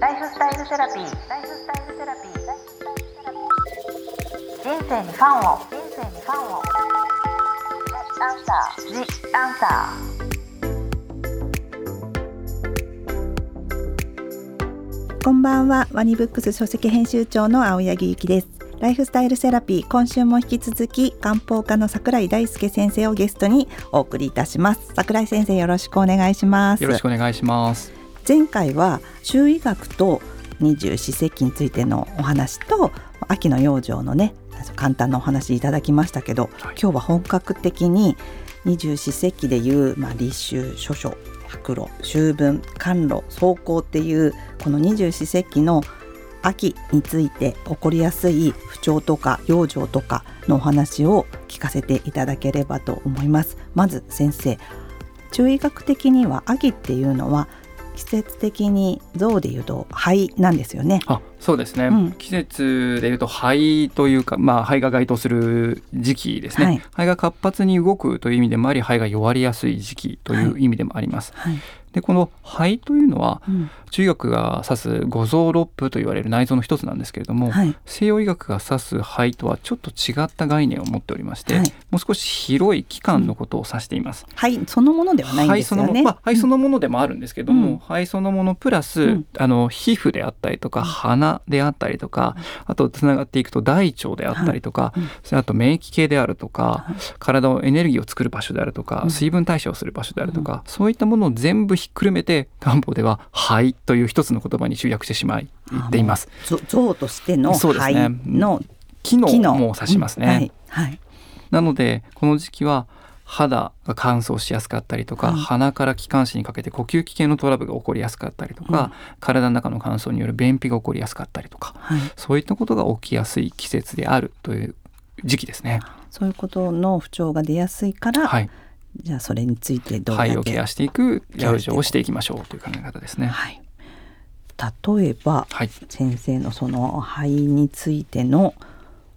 ライフスタイルセラピー。ライフスタイルセラピー。人生にファンを。人生にファンを。アンサー。ジアンサこんばんはワニブックス書籍編集長の青柳ゆきですライフスタイルセラピー今週も引き続き漢方科の桜井大輔先生をゲストにお送りいたします桜井先生よろしくお願いしますよろしくお願いします前回は中医学と二十四節気についてのお話と秋の養生のね簡単なお話いただきましたけど、はい、今日は本格的に二十四節気でいう、まあ、立秋諸書白露秋分寒露霜降っていうこの二十四節気の秋について起こりやすい不調とか養生とかのお話を聞かせていただければと思います。まず先生中医学的には秋っていうのは季節的に象でいうと肺なんですよね。あそうですね、うん、季節でいうと肺というか、まあ、肺が該当する時期ですね、はい、肺が活発に動くという意味でもあり肺が弱りやすい時期という意味でもあります。はい。はい。でこの肺というのは、うん、中医学が指す五臓六腑と言われる内臓の一つなんですけれども、はい、西洋医学が指す肺とはちょっと違った概念を持っておりまして、はい、もう少し広い器官のことを指しています。肺そのものではないんですよね。まあ、肺そのものでもあるんですけども、うん、肺そのものプラス、うん、あの皮膚であったりとか鼻であったりとか、あとつながっていくと大腸であったりとか、それあと免疫系であるとか、体をエネルギーを作る場所であるとか、水分代謝をする場所であるとか、そういったものを全部ひっくるめて漢方では「肺」という一つの言葉に集約してしまいっています。像としての肺の、ね、機能も指しますね。はい。はい、なのでこの時期は肌が乾燥しやすかったりとか、はい、鼻から気管支にかけて呼吸器系のトラブルが起こりやすかったりとか、うん、体の中の乾燥による便秘が起こりやすかったりとか、はい、そういったことが起きやすい季節であるという時期ですね。そういうことの不調が出やすいから、はい、じゃあそれについてどう肺をケアしていく養生をしていきましょうという考え方ですね。はい、例えば、はい、先生のその肺についての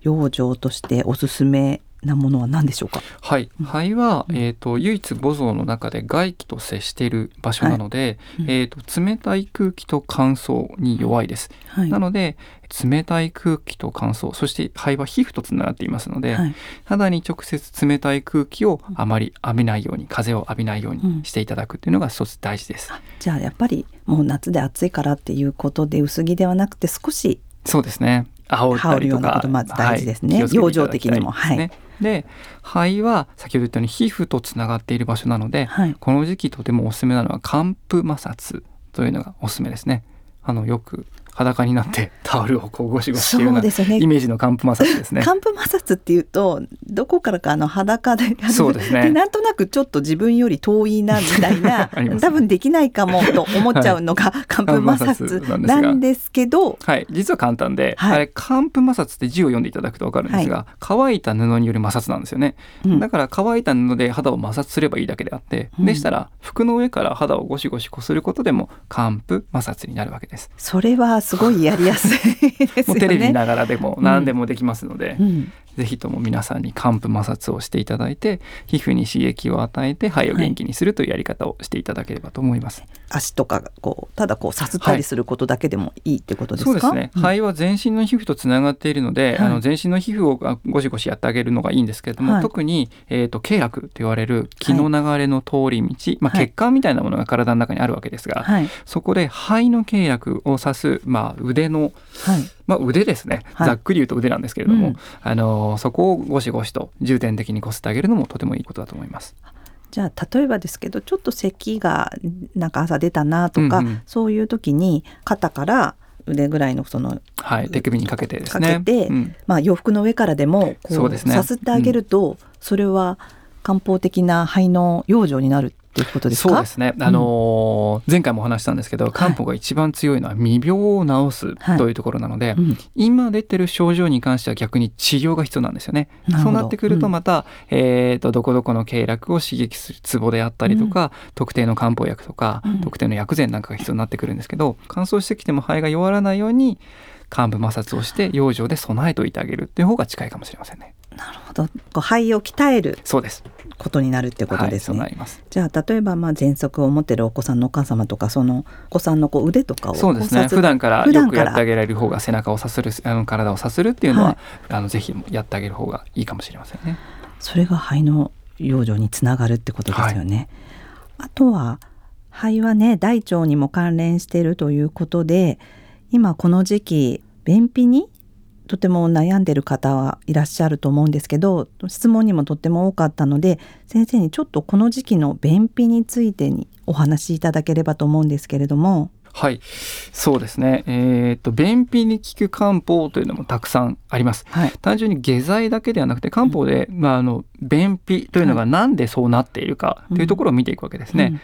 養生としておすすめなものは何でしょうか？はい、肺は、えっ、ー、と唯一五臓の中で外気と接している場所なので、はい、えっ、と冷たい空気と乾燥に弱いです。はい、なので冷たい空気と乾燥、そして肺は皮膚とつながっていますので、はい、肌に直接冷たい空気をあまり浴びないように、風を浴びないようにしていただくというのが一つ大事です。うん、じゃあやっぱりもう夏で暑いからっていうことで薄着ではなくて少しそうですね。羽織るようなことまず大事ですね。はい、養生的にも。はい。で肺は先ほど言ったように皮膚とつながっている場所なので、はい、この時期とてもおすすめなのは寒風摩擦というのがおすすめですね。あのよく裸になって タオルをこうゴシゴシしているような、ね、イメージの寒風摩擦ですね。寒風摩擦っていうとどこからかあの裸でそうですね。なんとなくちょっと自分より遠いなみたいな 多分できないかもと思っちゃうのが寒風摩擦なんですけど、はい、実は簡単で、はい、あれ寒風摩擦って字を読んでいただくと分かるんですが、はい、乾いた布による摩擦なんですよね、うん、だから乾いた布で肌を摩擦すればいいだけであって、うん、でしたら服の上から肌をゴシゴシこすることでも寒風摩擦になるわけです。それはすごいやりやすいですよね。テレビ見ながらでも何でもできますので、うん、ぜひとも皆さんに寒風摩擦をしていただいて皮膚に刺激を与えて肺を元気にするというやり方をしていただければと思います。はい、足とかこうただこうさすったりすることだけでもいいってことですか、はい、そうですね、肺は全身の皮膚とつながっているので、はい、あの全身の皮膚をゴシゴシやってあげるのがいいんですけれども、特に、えーと、経絡と言われる気の流れの通り道、まあ、血管みたいなものが体の中にあるわけですが、そこで肺の経絡を指す、まあ、腕の、まあ、腕ですね、ざっくり言うと腕なんですけれども、うん、あのそこをゴシゴシと重点的にこすってあげるのもとてもいいことだと思います。じゃあ例えばですけどちょっと咳がなんか朝出たなとか、うんうん、そういう時に肩から腕ぐらいのその、はい、手首にかけてですね。かけて、うん、まあ、洋服の上からでもこうさすってあげると、それは漢方的な肺の養生になるっていうことですそうですね。あのー、前回もお話したんですけど、漢方が一番強いのは未病を治すというところなので、はいうん、今出てる症状に関しては逆に治療が必要なんですよね。そうなってくるとまた、うん、えっ、とどこどこの経絡を刺激するツボであったりとか、うん、特定の漢方薬とか、特定の薬膳なんかが必要になってくるんですけど、乾燥してきても肺が弱らないように患部摩擦をして養生で備えておいてあげるっていう方が近いかもしれませんね。なるほどこう肺を鍛えるそうですことになるってことですね。はい、じゃあ例えばまあ喘息を持ってるお子さんのお母様とかそのお子さんのこう腕とかをそうですね普段からよくやってあげられる方が背中をさするあの体をさするっていうのは、はい、あのぜひやってあげる方がいいかもしれませんね。それが肺の養生につながるってことですよね。はい、あとは肺はね大腸にも関連しているということで今この時期便秘にとても悩んでる方はいらっしゃると思うんですけど質問にもとっても多かったので先生にちょっとこの時期の便秘についてにお話しいただければと思うんですけれども。はい、そうですね。えっ、と便秘に効く漢方というのもたくさんあります。はい、単純に下剤だけではなくて漢方で、うん、まああの便秘というのがなんでそうなっているかというところを見ていくわけですね。うんうん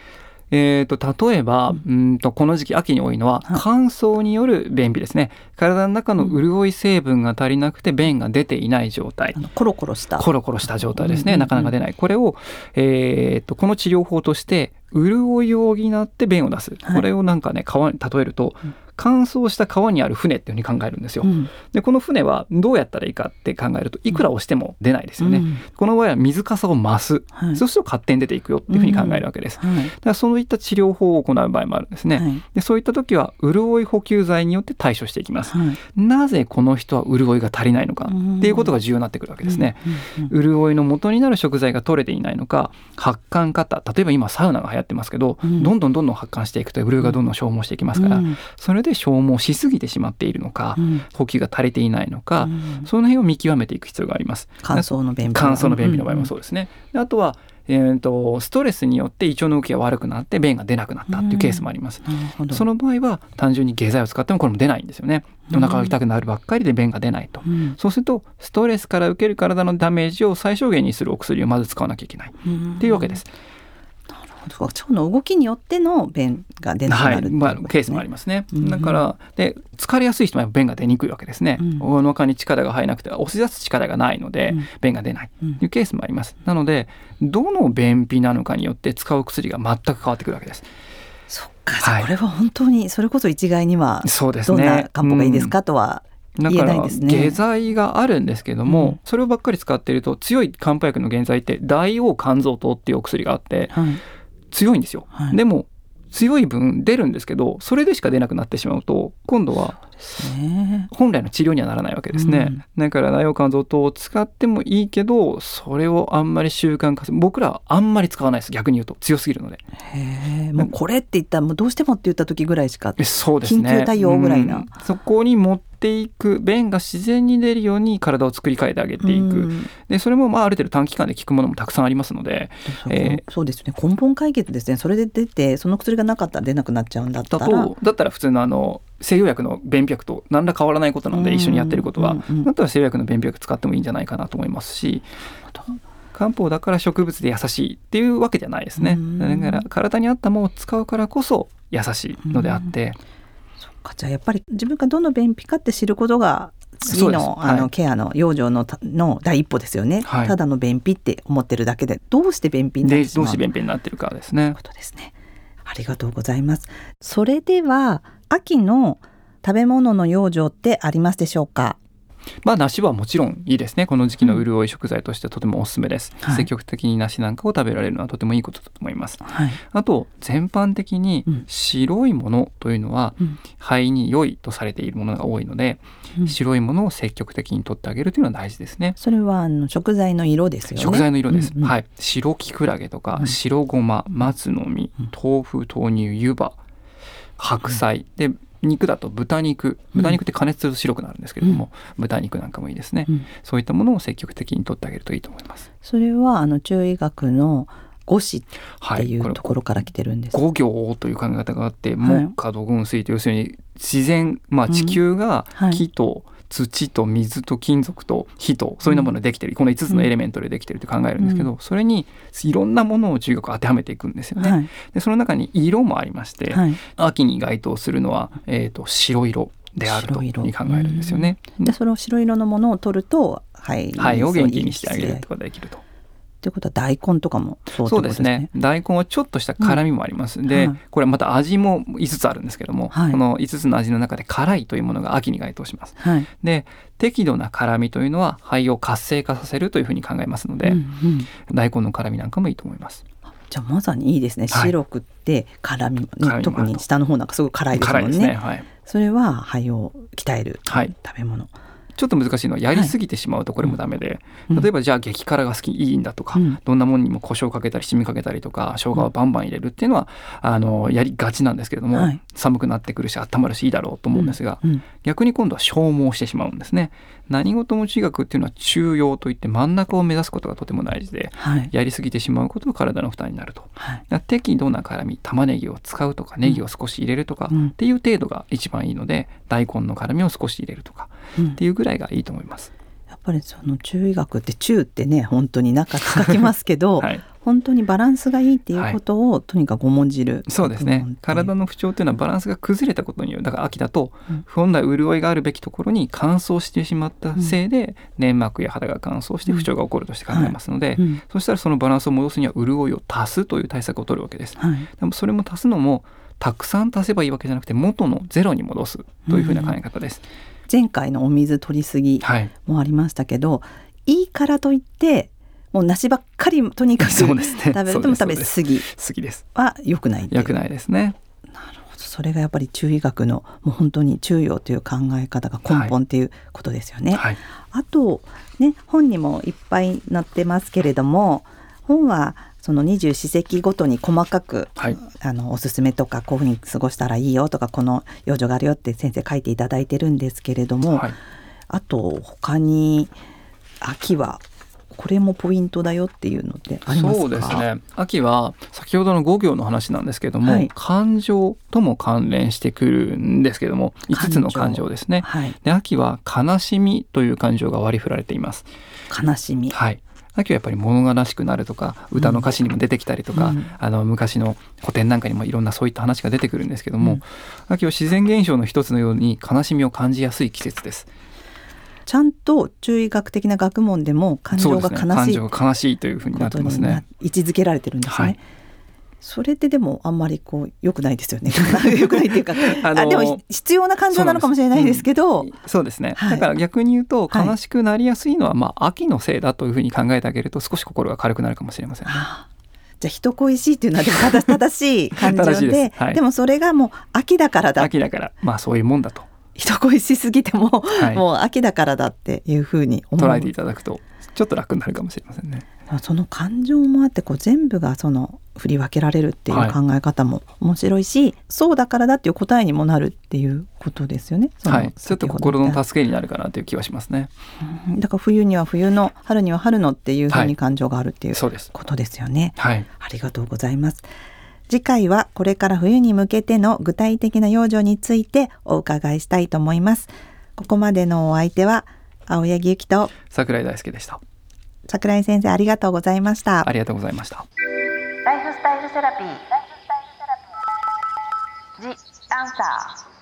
えーと、例えば、うん。とこの時期秋に多いのは乾燥による便秘ですね。体の中の潤い成分が足りなくて便が出ていない状態。コロコロした。コロコロした状態ですね、なかなか出ない。これを、えーと、この治療法として潤いを補って便を出す、はい、これをなんかね川に例えると、うん。乾燥した川にある船っていうふうに考えるんですよ。うん、でこの船はどうやったらいいかって考えるといくら押しても出ないですよね。うん、この場合は水かさを増す、はい、そうすると勝手に出ていくよっていうふうに考えるわけです。だからそういった治療法を行う場合もあるんですね。はい、でそういった時は潤い補給剤によって対処していきます。なぜこの人は潤いが足りないのかっていうことが重要になってくるわけですね。潤いの元になる食材が取れていないのか発汗方例えば今サウナが流行ってますけど、どんどんどんどん発汗していくと潤いがどんどん消耗していきますから、それで消耗しすすぎてしまっているのか、うん、補給が足りていないのか、うん、その辺を見極めていく必要があります。乾燥の便秘乾燥の便秘の場合もそうですね。あとはえーと、ストレスによって胃腸の動きが悪くなって便が出なくなったっていうケースもあります、うん、その場合は単純に下剤を使ってもこれも出ないんですよね。お腹が痛くなるばっかりで便が出ないと、うん、そうするとストレスから受ける体のダメージを最小限にするお薬をまず使わなきゃいけない。っていうわけです、腸の動きによっての便が出なくなる、ね、はい。まあ、ケースもありますね、うん、だからで疲れやすい人は便が出にくいわけですね、うん、お腹に力が入らなくて押し出す力がないので、うん、便が出ないというケースもあります。なのでどの便秘なのかによって使う薬が全く変わってくるわけです。そっか、はい、これは本当にそれこそ一概にはそうですね。どんな漢方がいいですかとはだから下剤があるんですけども、うん、それをばっかり使っていると強い漢方薬の原剤って大王肝臓糖っていうお薬があって、はい強いんですよ、はい、でも強い分出るんですけどそれでしか出なくなってしまうと今度は本来の治療にはならないわけですね、うん、だから内容肝臓糖を使ってもいいけどそれをあんまり習慣化する。僕らはあんまり使わないです逆に言うと。強すぎるので。へもうこれって言ったらもうどうしてもって言った時ぐらいしかそうですね。緊急対応ぐらいな、うん、そこに持っていく便が自然に出るように体を作り変えてあげていく、うん、でそれもまあある程度短期間で効くものもたくさんありますので。そ,、えー、そうですね。根本解決ですね。それで出てその薬がなかったら出なくなっちゃうんだったら。だったら普通のあの西洋薬の便秘薬と何ら変わらないことなので一緒にやってることは、だったら西洋薬の便秘薬使ってもいいんじゃないかなと思いますし漢方だから植物で優しいっていうわけじゃないですね。だから体に合ったものを使うからこそ優しいのであって。そっか。じゃあやっぱり自分がどの便秘かって知ることが次のあの、はい、ケアの養生のの第一歩ですよね、はい、ただの便秘って思ってるだけでどうして便秘になってどうして便秘になってるかですね。ことですね。ありがとうございます。それでは秋の食べ物の養生ってありますでしょうか？まあ梨はもちろんいいですね。この時期の潤い食材としてとてもおすすめです、はい、積極的に梨なんかを食べられるのはとてもいいことだと思います、はい、あと全般的に白いものというのは肺に良いとされているものが多いので、うん、白いものを積極的に取ってあげるというのは大事ですね。それはあの食材の色ですよね。食材の色です、うんうん、はい。白きくらげとか、白ごま松の実豆腐豆乳湯葉白菜。で肉だと豚肉。豚肉って加熱すると白くなるんですけれども、うん、豚肉なんかもいいですね、うん、そういったものを積極的に取ってあげるといいと思います。それはあの中医学の五子っていうところから来てるんです、はい、五行という考え方があって、木火土軍水と要するに自然まあ地球が木と、うんはい土と水と金属と火とそういうものでできてる、この5つのエレメントでできてると考えるんですけど、それにいろんなものを中学当てはめていくんですよね。はい、でその中に色もありまして、はい、秋に該当するのは、えーと、白色であると考えるんですよね。でその白色のものを取ると肺肺を元気にしてあげることができると。ってことは大根とかもそうそうですね。大根はちょっとした辛みもあります、うん、で、はい、これまた味も5つあるんですけども、はい、この5つの味の中で辛いというものが秋に該当します、はい、で適度な辛みというのは肺を活性化させるというふうに考えますので、うんうん、大根の辛みなんかもいいと思います。じゃあまさにいいですね。白くって辛み、はい、特に下の方なんかすごい辛いですもんね、ね。はい、それは肺を鍛える食べ物、ちょっと難しいのはやりすぎてしまうとこれもダメで、はい、例えばじゃあ激辛が好きいいんだとか、うん、どんなものにも胡椒かけたり七味かけたりとか生姜をバンバン入れるっていうのはあのやりがちなんですけれども、はい、寒くなってくるし温まるしいいだろうと思うんですが、うん。うん、逆に今度は消耗してしまうんですね。何事も中学っていうのは中庸といって真ん中を目指すことがとても大事で、はい、やりすぎてしまうことが体の負担になると、はい、適度な辛み玉ねぎを使うとかネギを少し入れるとかっていう程度が一番いいので、大根の辛みを少し入れるとかっていうぐらいがいいと思います。やっぱりその中医学って中ってね本当に中使きますけど、はい、本当にバランスがいいっていうことを、はい、とにかく重んじる。そうですね。体の不調っていうのはバランスが崩れたことによる。だから秋だと、うん、本来潤いがあるべきところに乾燥してしまったせいで、うん、粘膜や肌が乾燥して不調が起こるとして考えますので、うん。はい、そしたらそのバランスを戻すには潤いを足すという対策を取るわけです、はい、でもそれも足すのもたくさん足せばいいわけじゃなくて元のゼロに戻すというふうな考え方です、前回のお水取りすぎもありましたけど、はい、いいからといってもう梨ばっかりとにかく 食べるとも食べ過ぎは良くない良くないですね。なるほど。それがやっぱり中医学のもう本当に中庸という考え方が根本っていうことですよね、はいはい、あとね本にもいっぱい載ってますけれども本はその二十四節気ごとに細かく、はい、あのおすすめとかこういうふうに過ごしたらいいよとかこの養生があるよって先生書いていただいてるんですけれども、はい、あと他に秋はこれもポイントだよっていうのってありますそうですね。秋は先ほどの五行の話なんですけども、はい、感情とも関連してくるんですけども5つの感情ですね、はい、で秋は悲しみという感情が割り振られています。悲しみ。はい秋はやっぱり物悲しくなるとか歌の歌詞にも出てきたりとか、うん、あの昔の古典なんかにもいろんなそういった話が出てくるんですけども、うん、秋は自然現象の一つのように悲しみを感じやすい季節です。ちゃんと中医学的な学問でも感情が悲しい、ね、感情が悲しいというふうになってますね。位置づけられてるんですね。はいそれってでもあんまりこう良くないですよね。良くないっていうか、あのー、あでも必要な感情なのかもしれないですけど、そううん、そうですね、はい、だから逆に言うと悲しくなりやすいのは、まあ秋のせいだというふうに考えてあげると少し心が軽くなるかもしれません、ね。じゃあ人恋しいっていうのはでも正しい感情でで、はい、でもそれがもう秋だからだ。秋だからまあそういうもんだと。人恋しすぎても、はい、もう秋だからだっていうふうに捉えていただくとちょっと楽になるかもしれませんね。その感情もあってこう全部がその振り分けられるっていう考え方も面白いし、はい、そうだからだっていう答えにもなるっていうことですよね。はい、ちょっと心の助けになるかなという気はしますね。だから冬には冬の春には春のっていうふうに感情があるっていう、はい、ことですよね。はい、ありがとうございます。次回はこれから冬に向けての具体的な養生についてお伺いしたいと思います。ここまでのお相手は青柳ゆきと桜井大輔でした。桜井先生ありがとうございました。ありがとうございました。ライフスタイルセラピー。ジ・アンサー。